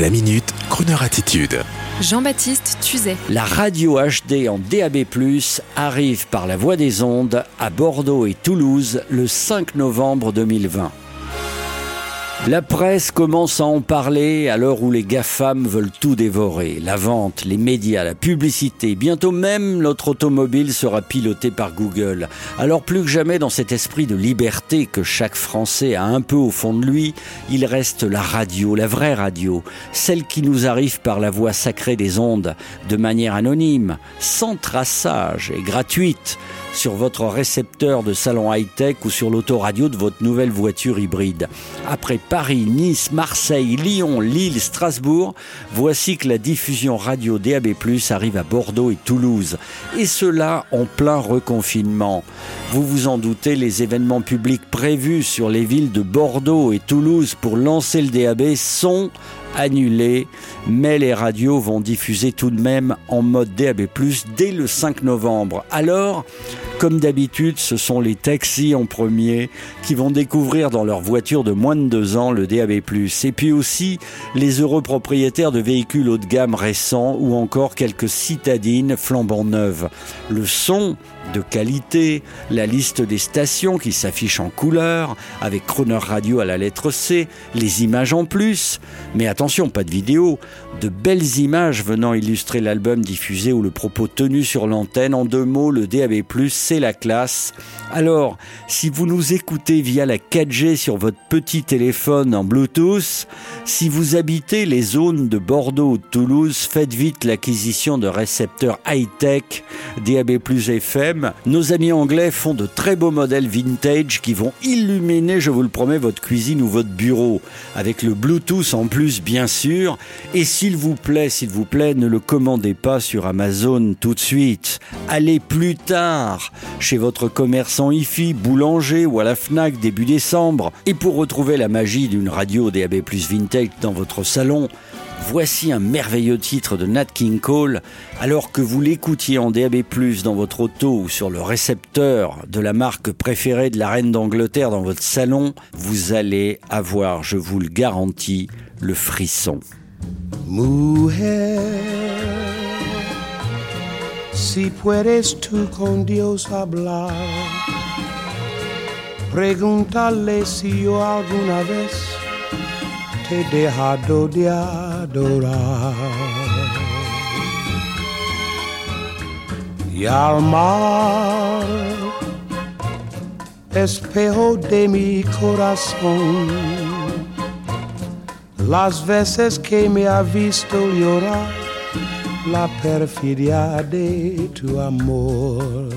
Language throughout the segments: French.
La minute, Kroneur attitude. Jean-Baptiste Tuzet. La radio HD en DAB+, arrive par la voie des ondes à Bordeaux et Toulouse le 5 novembre 2020. La presse commence à en parler à l'heure où les GAFAM veulent tout dévorer. La vente, les médias, la publicité. Bientôt même, notre automobile sera pilotée par Google. Alors plus que jamais dans cet esprit de liberté que chaque Français a un peu au fond de lui, il reste la radio, la vraie radio. Celle qui nous arrive par la voie sacrée des ondes, de manière anonyme, sans traçage et gratuite sur votre récepteur de salon high-tech ou sur l'autoradio de votre nouvelle voiture hybride. Après Paris, Nice, Marseille, Lyon, Lille, Strasbourg, voici que la diffusion radio DAB+, arrive à Bordeaux et Toulouse. Et cela en plein reconfinement. Vous vous en doutez, les événements publics prévus sur les villes de Bordeaux et Toulouse pour lancer le DAB sont annulés, mais les radios vont diffuser tout de même en mode DAB+, dès le 5 novembre. Alors, comme d'habitude, ce sont les taxis en premier qui vont découvrir dans leur voiture de moins de deux ans le DAB+. Et puis aussi les heureux propriétaires de véhicules haut de gamme récents ou encore quelques citadines flambant neuves. Le son de qualité, la liste des stations qui s'affichent en couleur, avec Croner Radio à la lettre C, les images en plus. Mais attention, pas de vidéo, de belles images venant illustrer l'album diffusé ou le propos tenu sur l'antenne. En deux mots, le DAB+, c'est la classe. Alors, si vous nous écoutez via la 4G sur votre petit téléphone en Bluetooth, si vous habitez les zones de Bordeaux ou Toulouse, faites vite l'acquisition de récepteurs high-tech DAB+ FM. Nos amis anglais font de très beaux modèles vintage qui vont illuminer, je vous le promets, votre cuisine ou votre bureau avec le Bluetooth en plus bien sûr. Et s'il vous plaît, s'il vous plaît, ne le commandez pas sur Amazon tout de suite. Allez plus tard chez votre commerçant IFI, boulanger ou à la Fnac début décembre. Et pour retrouver la magie d'une radio DAB+ vintage dans votre salon, voici un merveilleux titre de Nat King Cole. Alors que vous l'écoutiez en DAB+, dans votre auto ou sur le récepteur de la marque préférée de la reine d'Angleterre dans votre salon, vous allez avoir, je vous le garantis, le frisson. Si puedes con Dios hablar, si yo alguna vez te dejado de adorar. Y al mar, espejo de mi corazón, las veces que me ha visto llorar, la perfidia de tu amor.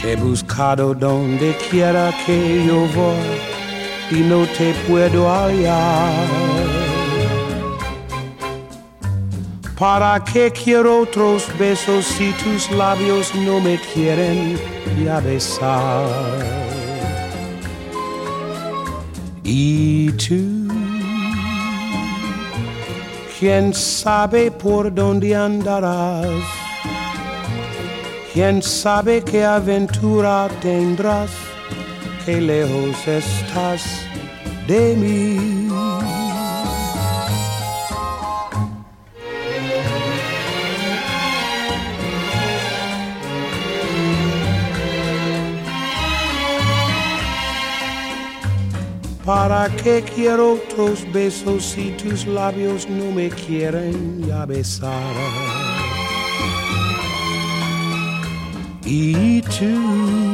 Te he buscado donde quiera que yo voy y no te puedo hallar. ¿Para qué quiero otros besos si tus labios no me quieren ya besar? Y tú, quién sabe por dónde andarás ¿Quién sabe qué aventura tendrás? Qué lejos estás de mí. ¿Para qué quiero otros besos si tus labios no me quieren ya besar? y tú.